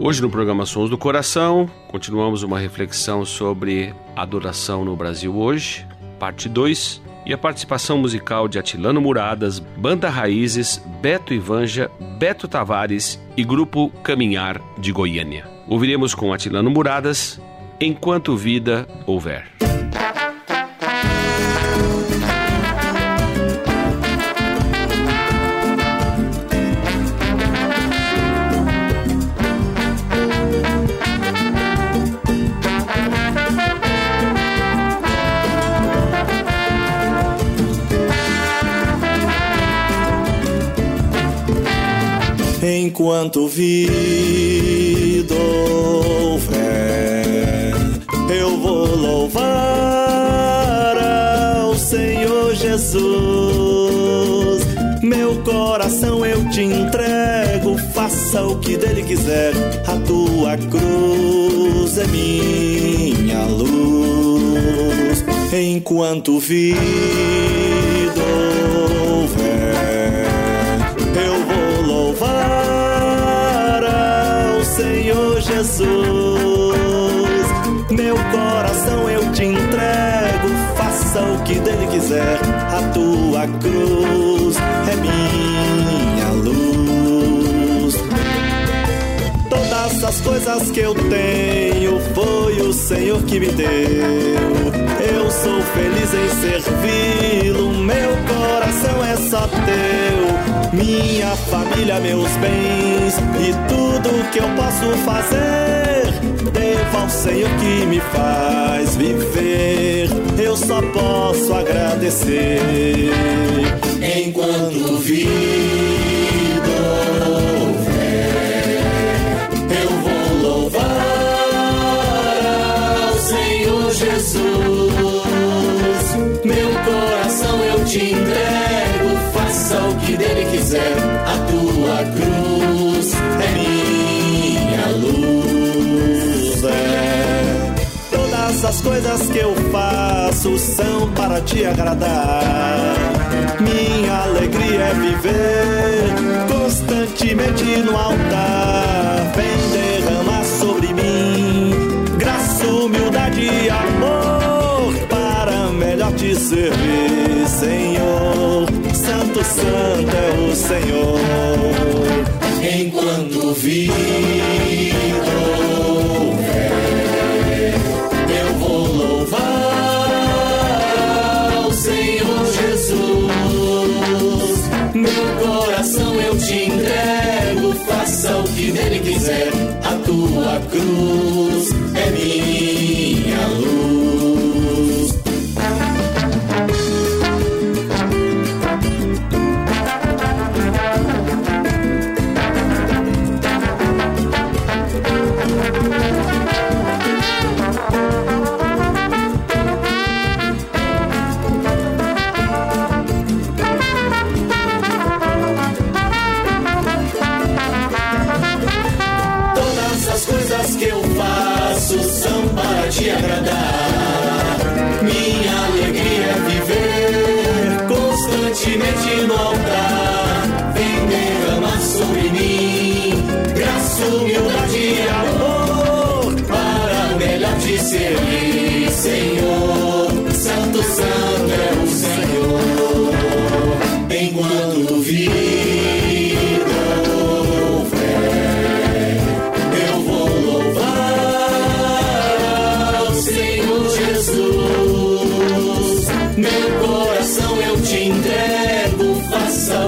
Hoje no programa Sons do Coração, continuamos uma reflexão sobre adoração no Brasil hoje, parte 2, e a participação musical de Atilano Muradas, Banda Raízes, Beto Ivanja, Beto Tavares e Grupo Caminhar de Goiânia. Ouviremos com Atilano Muradas, Enquanto Vida Houver. Enquanto vida houver, eu vou louvar ao Senhor Jesus. Meu coração eu te entrego, faça o que dele quiser. A tua cruz é minha luz. Enquanto vida houver, Jesus. Meu coração eu te entrego, faça o que dele quiser. A tua cruz é minha luz. Todas as coisas que eu tenho foi o Senhor que me deu. Eu sou feliz em servi-lo, meu coração é só teu. Minha família, meus bens que eu posso fazer, devo ao Senhor que me faz viver. Eu só posso agradecer. Enquanto vida houver, eu vou louvar ao Senhor Jesus. Meu coração eu te entrego, faça o que dele quiser. A tua cruz as coisas que eu faço são para te agradar. Minha alegria é viver constantemente no altar. Vem derramar sobre mim graça, humildade e amor para melhor te servir, Senhor. Santo, Santo é o Senhor. Enquanto vida quiser. A tua cruz é minha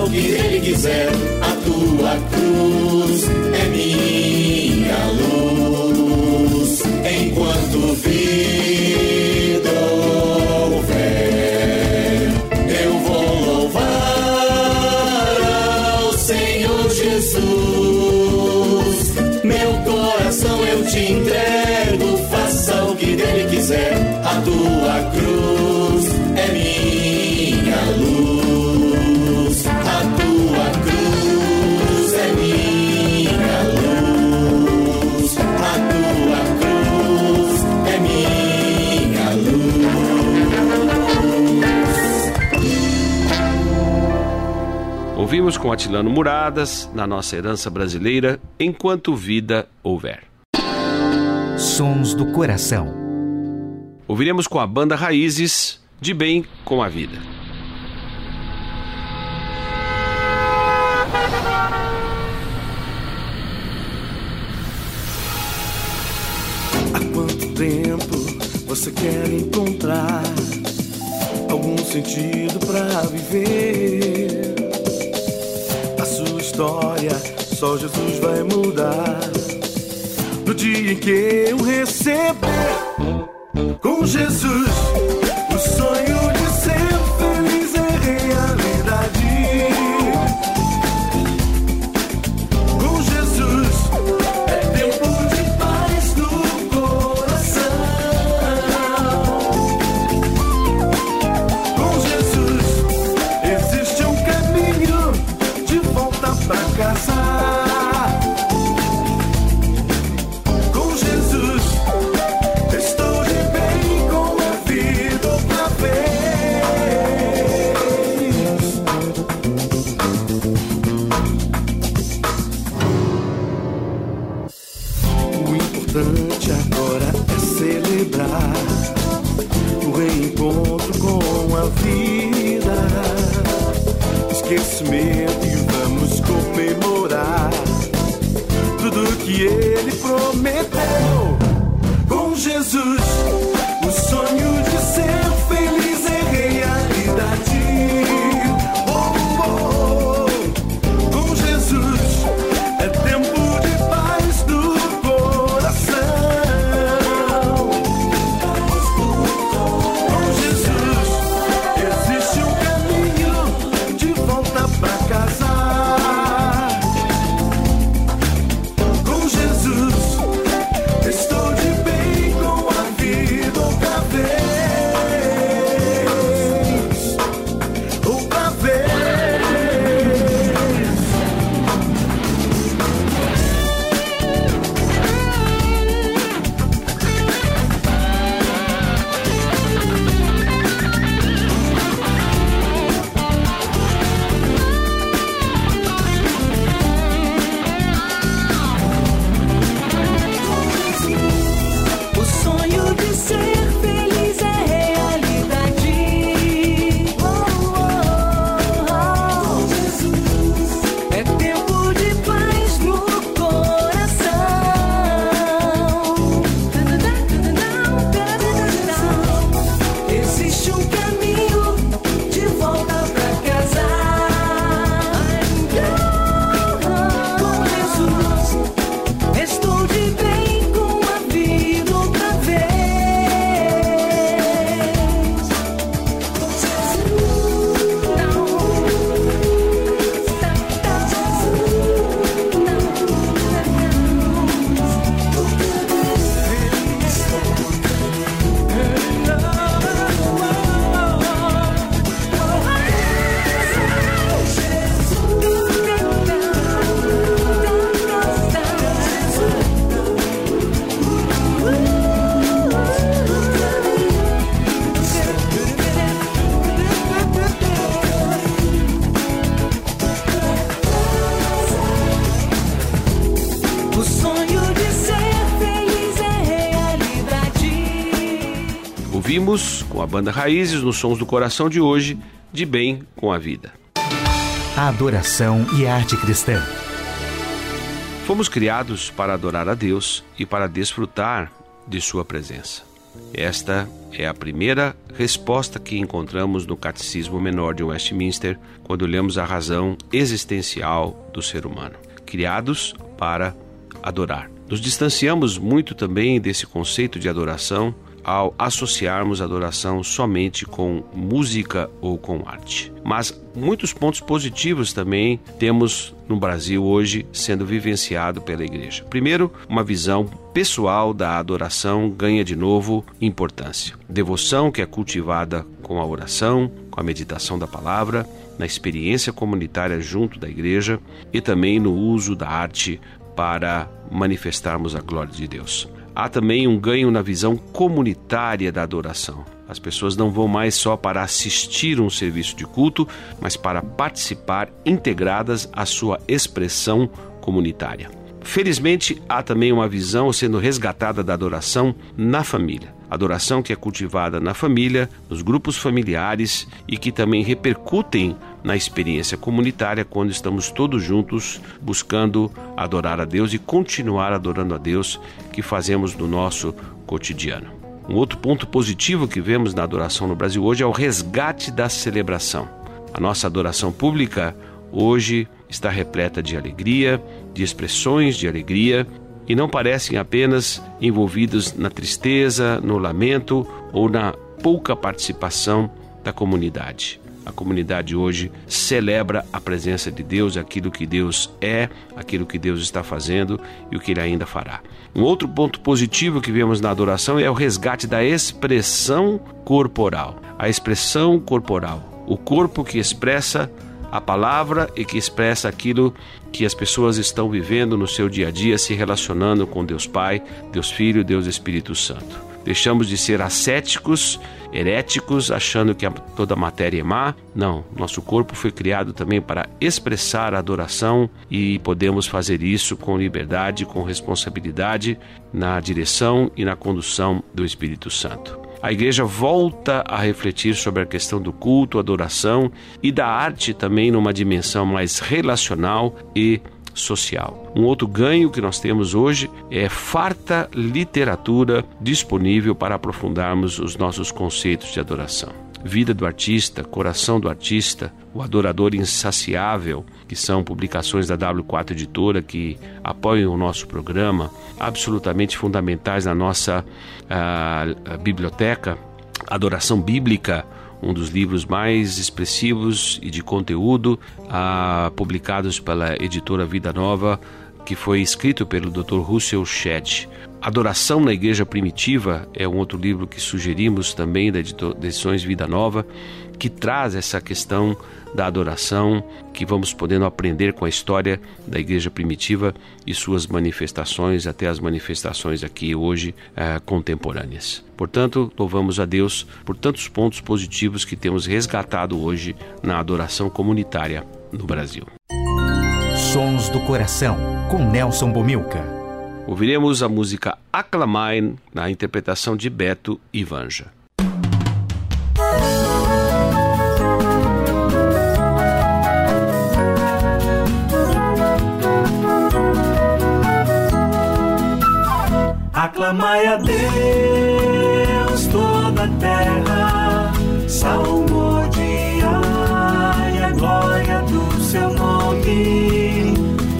o que ele quiser, a tua cruz. ouvimos com Atilano Muradas na nossa herança brasileira Enquanto Vida Houver. Sons do Coração. Ouviremos com a banda Raízes de Bem com a Vida. Há quanto tempo você quer encontrar algum sentido para viver? história só Jesus vai mudar. No dia em que eu receber com Jesus o sonho. sus. A banda Raízes nos Sons do Coração de hoje, de bem com a vida. A adoração e a arte cristã. Fomos criados para adorar a Deus e para desfrutar de Sua presença. Esta é a primeira resposta que encontramos no Catecismo Menor de Westminster quando olhamos a razão existencial do ser humano. Criados para adorar. Nos distanciamos muito também desse conceito de adoração ao associarmos adoração somente com música ou com arte. Mas muitos pontos positivos também temos no Brasil hoje sendo vivenciado pela igreja. Primeiro, uma visão pessoal da adoração ganha de novo importância. Devoção que é cultivada com a oração, com a meditação da palavra, na experiência comunitária junto da igreja e também no uso da arte para manifestarmos a glória de Deus há também um ganho na visão comunitária da adoração. As pessoas não vão mais só para assistir um serviço de culto, mas para participar integradas à sua expressão comunitária. Felizmente, há também uma visão sendo resgatada da adoração na família. Adoração que é cultivada na família, nos grupos familiares e que também repercutem na experiência comunitária quando estamos todos juntos buscando adorar a Deus e continuar adorando a Deus que fazemos no nosso cotidiano. Um outro ponto positivo que vemos na adoração no Brasil hoje é o resgate da celebração. A nossa adoração pública hoje está repleta de alegria, de expressões de alegria e não parecem apenas envolvidos na tristeza, no lamento ou na pouca participação da comunidade. A comunidade hoje celebra a presença de Deus, aquilo que Deus é, aquilo que Deus está fazendo e o que Ele ainda fará. Um outro ponto positivo que vemos na adoração é o resgate da expressão corporal. A expressão corporal, o corpo que expressa a palavra e que expressa aquilo que as pessoas estão vivendo no seu dia a dia, se relacionando com Deus Pai, Deus Filho, Deus Espírito Santo. Deixamos de ser ascéticos, heréticos, achando que toda matéria é má. Não, nosso corpo foi criado também para expressar a adoração e podemos fazer isso com liberdade, com responsabilidade, na direção e na condução do Espírito Santo a igreja volta a refletir sobre a questão do culto, adoração e da arte também numa dimensão mais relacional e social. Um outro ganho que nós temos hoje é farta literatura disponível para aprofundarmos os nossos conceitos de adoração. Vida do Artista, Coração do Artista, O Adorador Insaciável, que são publicações da W4 Editora que apoiam o nosso programa, absolutamente fundamentais na nossa uh, biblioteca. Adoração Bíblica, um dos livros mais expressivos e de conteúdo, uh, publicados pela editora Vida Nova, que foi escrito pelo Dr. Russell Shedd. Adoração na Igreja Primitiva é um outro livro que sugerimos também da Edições Vida Nova, que traz essa questão da adoração, que vamos podendo aprender com a história da Igreja Primitiva e suas manifestações, até as manifestações aqui hoje eh, contemporâneas. Portanto, louvamos a Deus por tantos pontos positivos que temos resgatado hoje na adoração comunitária no Brasil. Sons do Coração, com Nelson Bomilca. Ouviremos a música Aclamai na interpretação de Beto e Vanja. Aclamai a Deus toda a terra, salmodiai a glória do seu nome.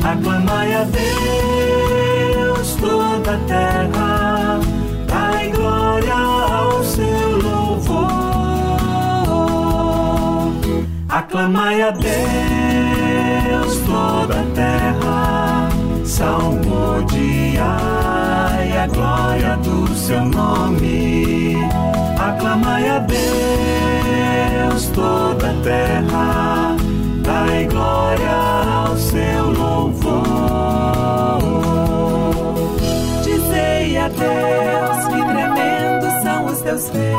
Aclamai a Deus toda a terra, dai glória ao seu louvor. Aclamai a Deus toda a terra, salmodiai seu nome. Aclamai a Deus toda a terra, dai glória ao seu louvor. Deus, que tremendos são os teus feitos.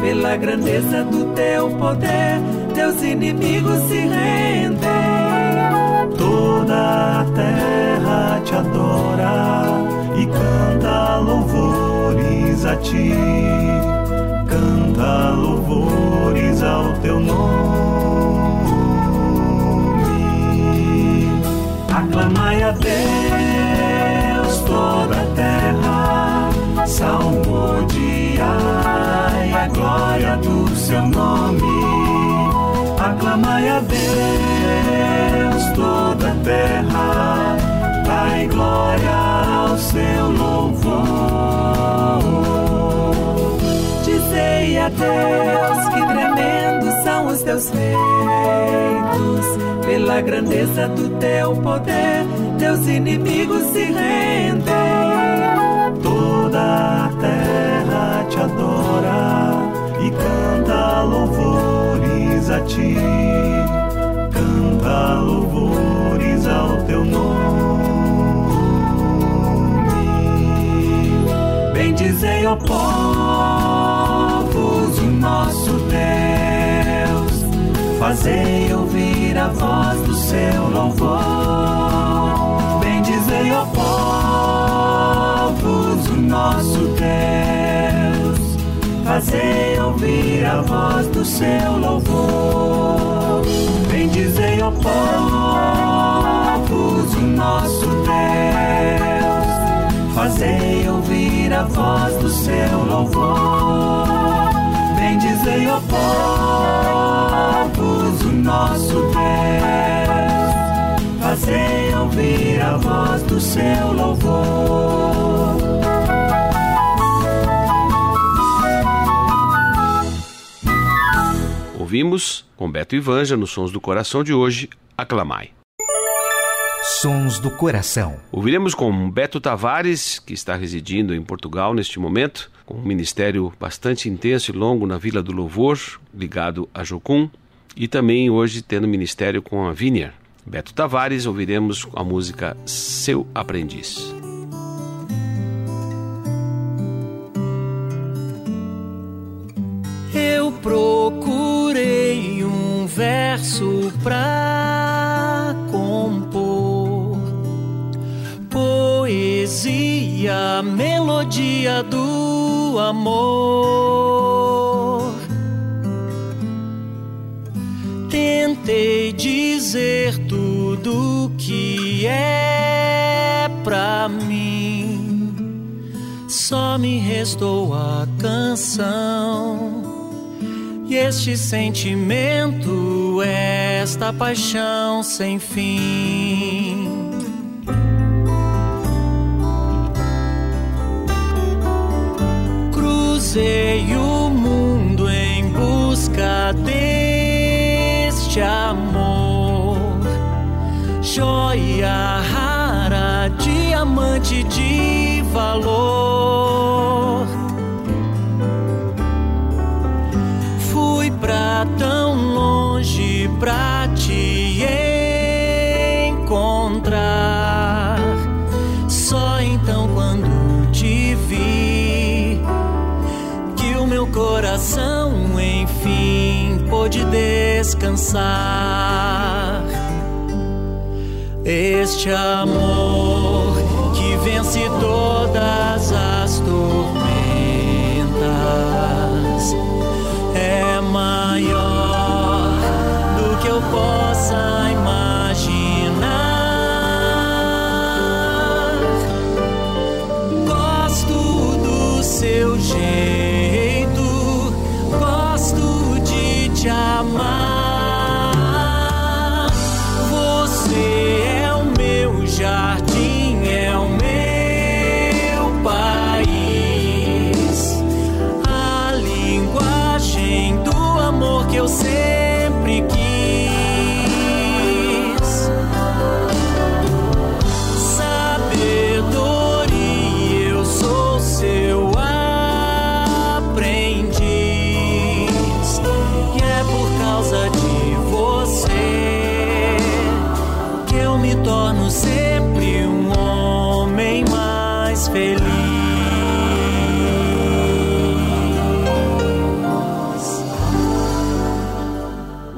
Pela grandeza do teu poder, teus inimigos se rendem. Toda a terra te adora e canta louvores a ti, canta louvores ao teu nome. Aclamai a Deus toda a terra, salmodiai a glória do seu nome. Aclamai a Deus toda a terra, dai glória seu louvor. Dizei a Deus que tremendos são os teus feitos, pela grandeza do teu poder, teus inimigos se rendem. Toda a terra te adora e canta louvores a ti, canta louvores ó povos, o nosso Deus, fazei ouvir a voz do seu louvor. Bendizei, ó povos, o nosso Deus, fazei ouvir a voz do seu louvor. Bendizei, ó povos, o nosso Deus, fazei ouvir a voz do seu louvor. Bendizei, ó povos, o nosso Deus, fazei ouvir a voz do seu louvor. Ouvimos com Beto e nos Sons do Coração de hoje, Aclamai. Sons do Coração. Ouviremos com Beto Tavares, que está residindo em Portugal neste momento, com um ministério bastante intenso e longo na Vila do Louvor, ligado a Jocum, e também hoje tendo ministério com a Vinier. Beto Tavares, ouviremos a música Seu Aprendiz. Eu procurei um verso pra compor, poesia, melodia do amor. Tentei dizer tudo que é pra mim, só me restou a canção. E este sentimento, esta paixão sem fim. Cruzei o mundo em busca deste amor, joia rara, diamante de valor. Fui pra tão longe pra pôde descansar. Este amor que vence todas as tormentas é maior do que eu possa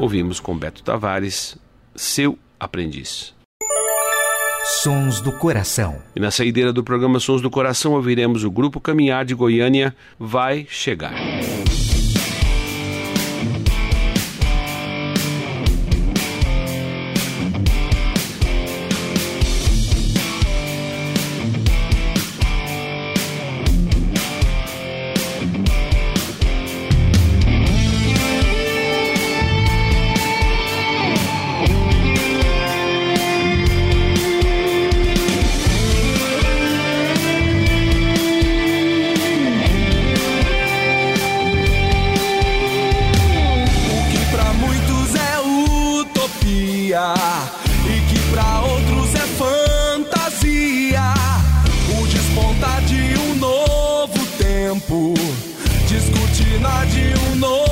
Ouvimos com Beto Tavares, Seu Aprendiz. Sons do Coração. E na saideira do programa Sons do Coração ouviremos o grupo Caminhar de Goiânia Vai Chegar. dia e que para outros é fantasia. O despontar de um novo tempo, descortinar de um novo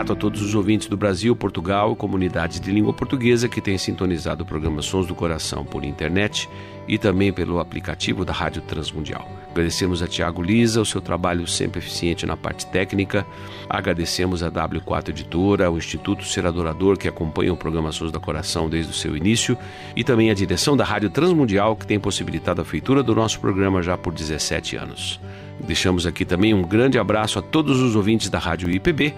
grato a todos os ouvintes do Brasil, Portugal e comunidades de língua portuguesa que têm sintonizado o programa Sons do Coração por internet e também pelo aplicativo da Rádio Transmundial. Agradecemos a Tiago Lisa, o seu trabalho sempre eficiente na parte técnica. Agradecemos a W4 Editora, ao Instituto Ser Adorador, que acompanha o programa Sons do Coração desde o seu início, e também a direção da Rádio Transmundial, que tem possibilitado a feitura do nosso programa já por 17 anos. Deixamos aqui também um grande abraço a todos os ouvintes da Rádio IPB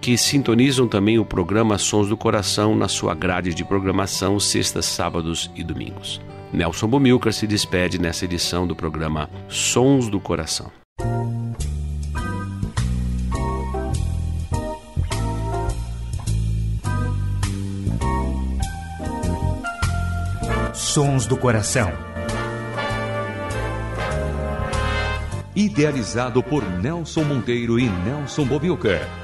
que sintonizam também o programa Sons do Coração na sua grade de programação sextas, sábados e domingos. Nelson Bomilcar se despede nessa edição do programa Sons do Coração. Sons do Coração. Idealizado por Nelson Monteiro e Nelson Bomilcar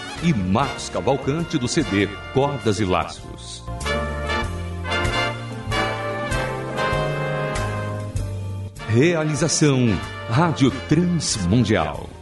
e Marcos Cavalcante do CD Cordas e Laços. Realização Rádio Transmundial.